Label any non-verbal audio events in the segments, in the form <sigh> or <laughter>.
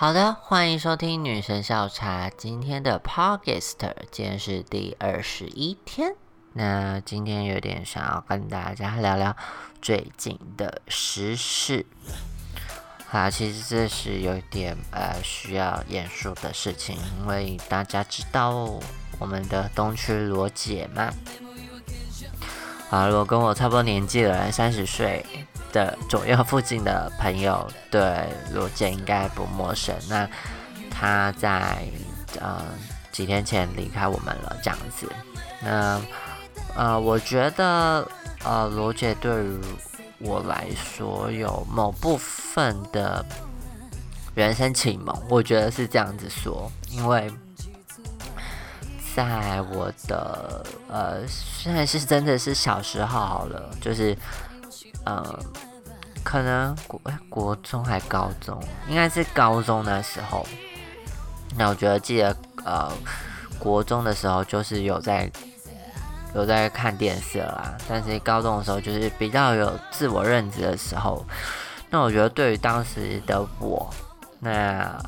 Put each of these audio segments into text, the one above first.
好的，欢迎收听女神笑茶今天的 Podcast，今天是第二十一天。那今天有点想要跟大家聊聊最近的时事。啊，其实这是有点呃需要严肃的事情，因为大家知道我们的东区罗姐嘛。啊，如果跟我差不多年纪的人，三十岁的左右附近的朋友，对罗姐应该不陌生。那她在呃几天前离开我们了，这样子。那呃，我觉得呃罗姐对于我来说有某部分的人生启蒙，我觉得是这样子说，因为。在我的呃，现在是真的是小时候好了，就是呃，可能国国中还高中，应该是高中的时候。那我觉得记得呃，国中的时候就是有在有在看电视啦，但是高中的时候就是比较有自我认知的时候。那我觉得对于当时的我，那。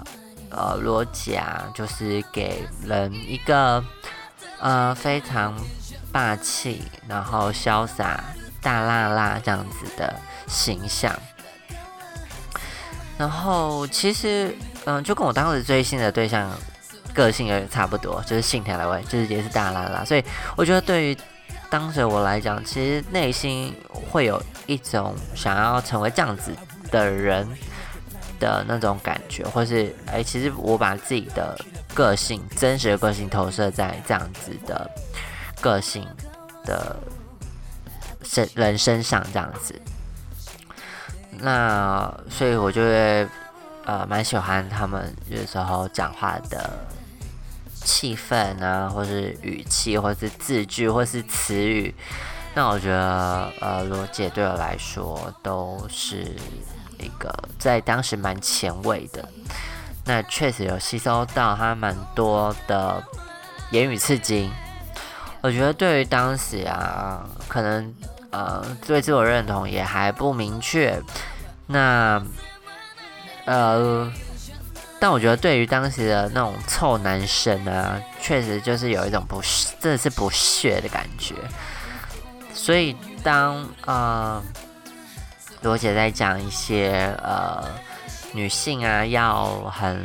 呃，罗甲就是给人一个呃非常霸气，然后潇洒、大辣辣这样子的形象。然后其实，嗯，就跟我当时追星的对象个性有点差不多，就是信条来位，就是也是大辣辣。所以我觉得对于当时我来讲，其实内心会有一种想要成为这样子的人。的那种感觉，或是哎，其实我把自己的个性、真实的个性投射在这样子的个性的身人身上，这样子。那所以，我就会呃蛮喜欢他们有时候讲话的气氛啊，或是语气，或是字句，或是词语。那我觉得呃罗姐对我来说都是。一个在当时蛮前卫的，那确实有吸收到他蛮多的言语刺激。我觉得对于当时啊，可能呃对自我认同也还不明确。那呃，但我觉得对于当时的那种臭男生呢，确实就是有一种不真的是不屑的感觉。所以当呃。罗姐在讲一些呃女性啊要很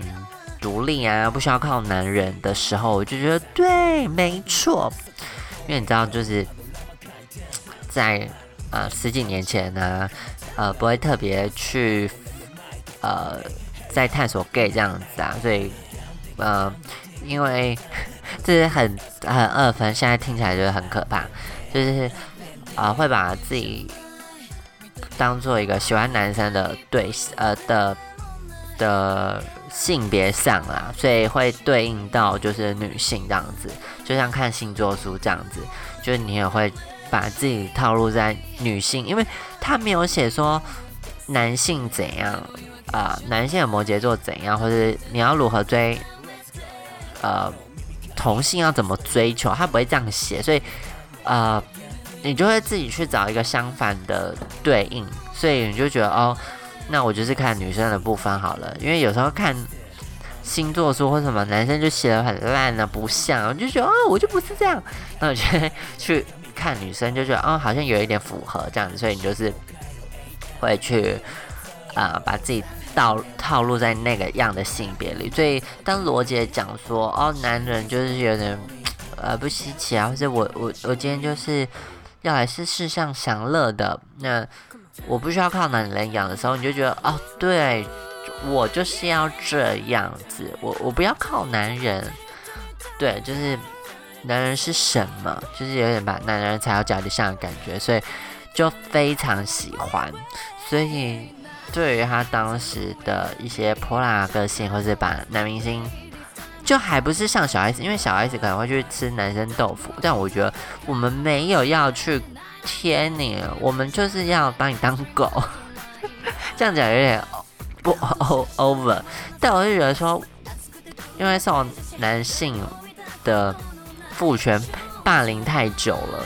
独立啊，不需要靠男人的时候，我就觉得对，没错。因为你知道，就是在呃十几年前呢，呃不会特别去呃在探索 gay 这样子啊，所以呃因为 <laughs> 这是很很二分，现在听起来就是很可怕，就是啊会把自己。当做一个喜欢男生的对呃的的性别上啦，所以会对应到就是女性这样子，就像看星座书这样子，就是你也会把自己套路在女性，因为他没有写说男性怎样啊，男性的摩羯座怎样，或者你要如何追呃同性要怎么追求，他不会这样写，所以呃。你就会自己去找一个相反的对应，所以你就觉得哦，那我就是看女生的部分好了。因为有时候看星座书或什么，男生就写的很烂啊，不像，我就觉得哦，我就不是这样。那我就去看女生，就觉得哦，好像有一点符合这样子，所以你就是会去啊，把自己套套路在那个样的性别里。所以当罗杰讲说哦，男人就是有点呃不稀奇啊，或者我我我今天就是。要来是世上享乐的，那我不需要靠男人养的时候，你就觉得哦，对我就是要这样子，我我不要靠男人，对，就是男人是什么，就是有点把男人踩到脚底下的感觉，所以就非常喜欢，所以对于他当时的一些泼辣个性，或是把男明星。就还不是像小 S，因为小 S 可能会去吃男生豆腐，但我觉得我们没有要去贴你，我们就是要把你当狗。<laughs> 这样讲有点不 over，但我就觉得说，因为受男性的父权霸凌太久了，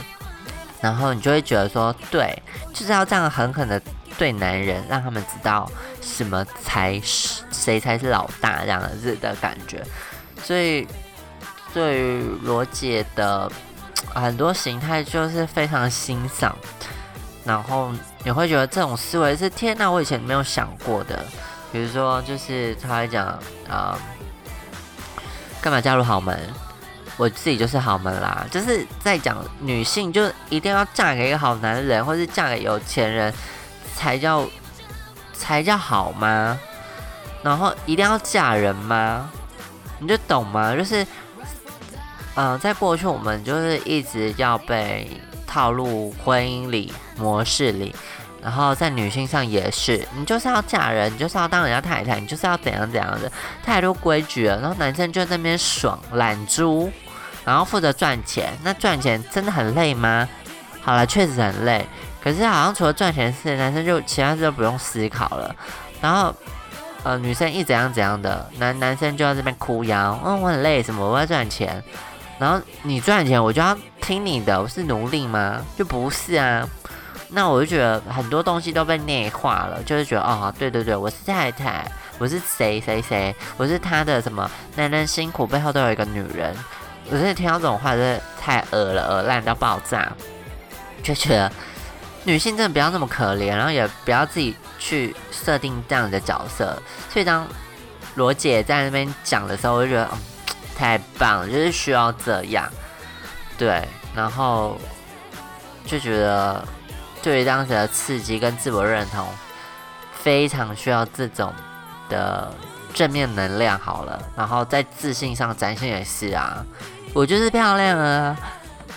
然后你就会觉得说，对，就是要这样狠狠的对男人，让他们知道什么才是谁才是老大这样子的感觉。所以对于罗姐的很多形态就是非常欣赏，然后你会觉得这种思维是天哪，我以前没有想过的。比如说，就是他会讲啊，干嘛加入豪门？我自己就是豪门啦，就是在讲女性就一定要嫁给一个好男人，或是嫁给有钱人才叫才叫好吗？然后一定要嫁人吗？你就懂吗？就是，呃，在过去我们就是一直要被套入婚姻里模式里。然后在女性上也是，你就是要嫁人，你就是要当人家太太，你就是要怎样怎样的太多规矩了。然后男生就在那边爽懒猪，然后负责赚钱。那赚钱真的很累吗？好了，确实很累。可是好像除了赚钱事，男生就其他事都不用思考了。然后呃，女生一怎样怎样的，男男生就在这边哭腰，嗯，我很累，什么我要赚钱。然后你赚钱，我就要听你的，我是奴隶吗？就不是啊。那我就觉得很多东西都被内化了，就是觉得哦，对对对，我是太太，我是谁谁谁，我是他的什么男人辛苦背后都有一个女人。我真的听到这种话，真的太恶了，恶烂到爆炸。就觉得女性真的不要那么可怜，然后也不要自己去设定这样的角色。所以当罗姐在那边讲的时候，我就觉得嗯，太棒了，就是需要这样。对，然后就觉得。对于当时的刺激跟自我认同，非常需要这种的正面能量。好了，然后在自信上展现也是啊，我就是漂亮啊，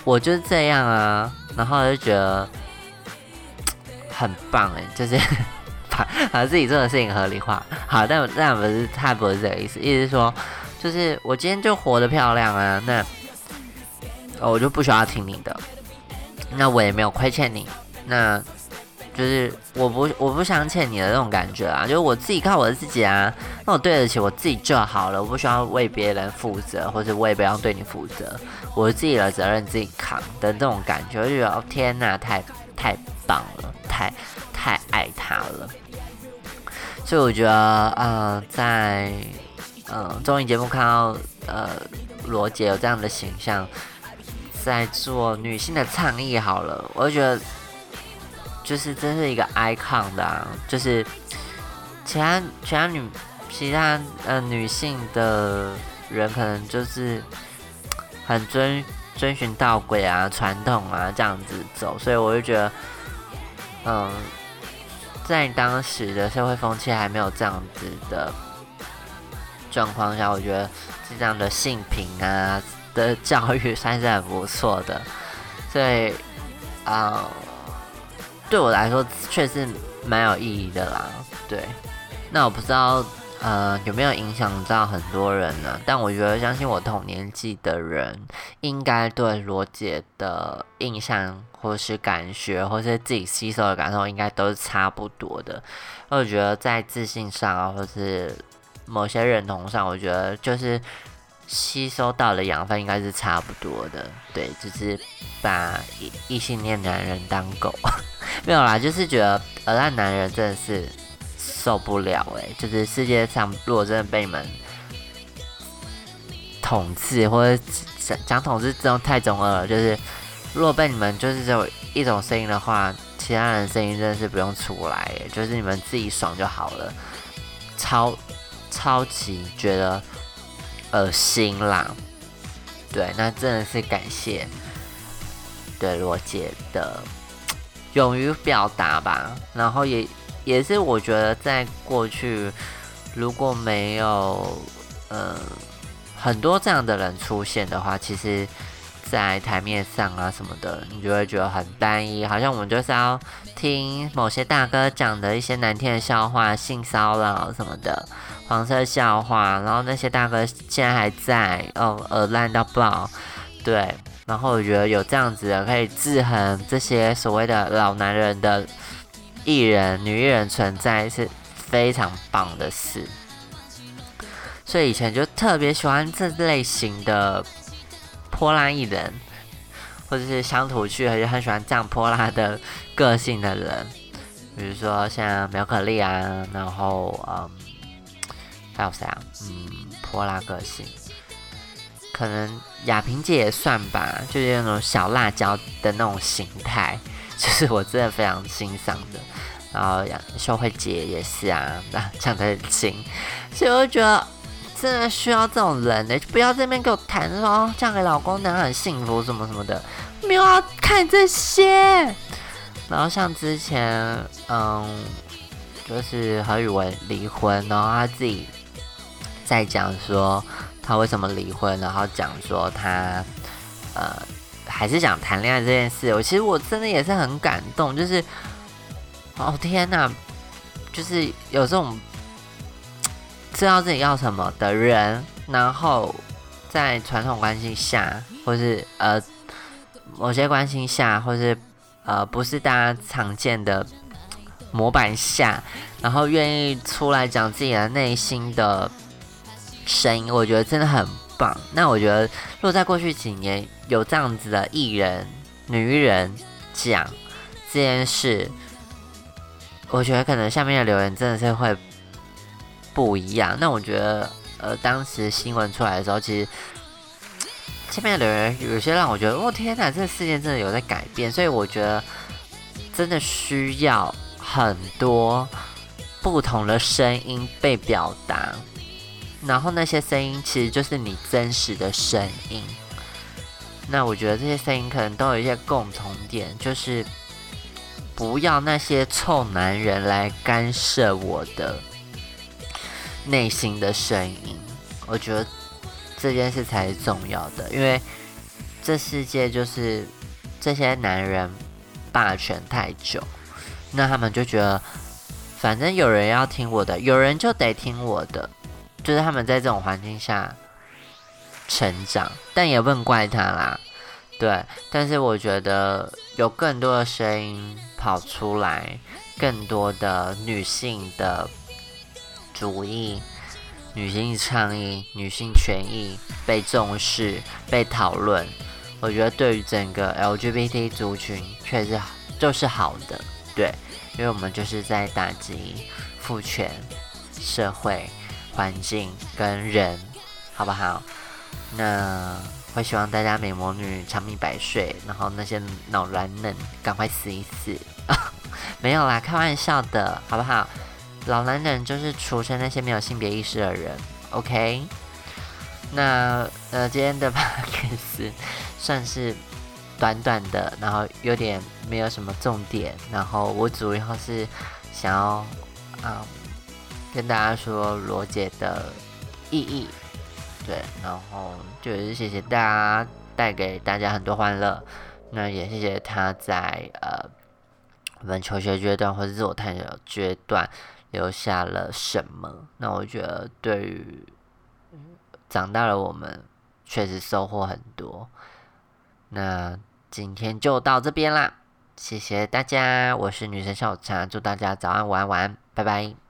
我就是这样啊，然后就觉得很棒哎，就是 <laughs> 把把自己做的事情合理化。好，但但不是他不是这个意思，意思是说，就是我今天就活得漂亮啊，那我就不需要听你的，那我也没有亏欠你。那就是我不我不想欠你的那种感觉啊，就是我自己靠我自己啊，那我对得起我自己就好了，我不需要为别人负责，或者我也不要对你负责，我自己的责任自己扛的这种感觉，我就觉得哦天呐，太太棒了，太太爱他了，所以我觉得呃在嗯综艺节目看到呃罗杰有这样的形象，在做女性的倡议好了，我就觉得。就是真是一个 icon 的，啊，就是其他其他女其他呃女性的人可能就是很遵遵循道轨啊、传统啊这样子走，所以我就觉得，嗯，在当时的社会风气还没有这样子的状况下，我觉得这样的性平啊的教育算是很不错的，所以啊。对我来说，确实蛮有意义的啦。对，那我不知道，呃，有没有影响到很多人呢？但我觉得，相信我同年纪的人，应该对罗姐的印象，或是感觉，或是自己吸收的感受，应该都是差不多的。我觉得在自信上啊，或是某些认同上，我觉得就是。吸收到的养分应该是差不多的，对，就是把异性恋男人当狗，<laughs> 没有啦，就是觉得呃，那男人真的是受不了哎，就是世界上如果真的被你们统治或者讲讲统治这种太中二了，就是如果被你们就是只有一种声音的话，其他人声音真的是不用出来，就是你们自己爽就好了，超超级觉得。恶心啦，对，那真的是感谢对罗姐的勇于表达吧。然后也也是我觉得在过去如果没有呃很多这样的人出现的话，其实，在台面上啊什么的，你就会觉得很单一，好像我们就是要听某些大哥讲的一些难听的笑话、性骚扰什么的。黄色笑话，然后那些大哥现在还在哦，耳烂到爆，对，然后我觉得有这样子的可以制衡这些所谓的老男人的艺人、女艺人存在是非常棒的事，所以以前就特别喜欢这类型的泼辣艺人，或者是乡土剧，而且很喜欢这样泼辣的个性的人，比如说像苗可丽啊，然后嗯，还有谁啊？嗯，泼辣个性，可能亚萍姐也算吧，就是那种小辣椒的那种形态，<laughs> 就是我真的非常欣赏的。然后秀慧姐也是啊，那讲的很轻，所以我觉得真的需要这种人呢，就不要这边给我谈说嫁给老公能很幸福什么什么的，没有要看这些。然后像之前，嗯，就是何宇文离婚，然后他自己在讲说他为什么离婚，然后讲说他呃还是想谈恋爱这件事。我其实我真的也是很感动，就是哦天哪，就是有这种知道自己要什么的人，然后在传统关系下，或是呃某些关系下，或是。呃，不是大家常见的模板下，然后愿意出来讲自己的内心的声音，我觉得真的很棒。那我觉得，如果在过去几年有这样子的艺人、女人讲这件事，我觉得可能下面的留言真的是会不一样。那我觉得，呃，当时新闻出来的时候，其实。下面的留言有些让我觉得，哦天哪，这个世界真的有在改变，所以我觉得真的需要很多不同的声音被表达，然后那些声音其实就是你真实的声音。那我觉得这些声音可能都有一些共同点，就是不要那些臭男人来干涉我的内心的声音。我觉得。这件事才是重要的，因为这世界就是这些男人霸权太久，那他们就觉得反正有人要听我的，有人就得听我的，就是他们在这种环境下成长，但也不能怪他啦。对，但是我觉得有更多的声音跑出来，更多的女性的主义。女性倡议、女性权益被重视、被讨论，我觉得对于整个 LGBT 族群确实就是好的，对，因为我们就是在打击父权社会环境跟人，好不好？那会希望大家美魔女长命百岁，然后那些脑软嫩赶快死一死，<laughs> 没有啦，开玩笑的，好不好？老男人就是出生那些没有性别意识的人，OK？那呃，今天的 p o d c 算是短短的，然后有点没有什么重点，然后我主要是想要啊跟大家说罗姐的意义，对，然后就是谢谢大家带给大家很多欢乐，那也谢谢他在呃我们求学阶段或者自我探索阶段。留下了什么？那我觉得对于长大了我们确实收获很多。那今天就到这边啦，谢谢大家，我是女神小茶，祝大家早安、晚安、晚安，拜拜。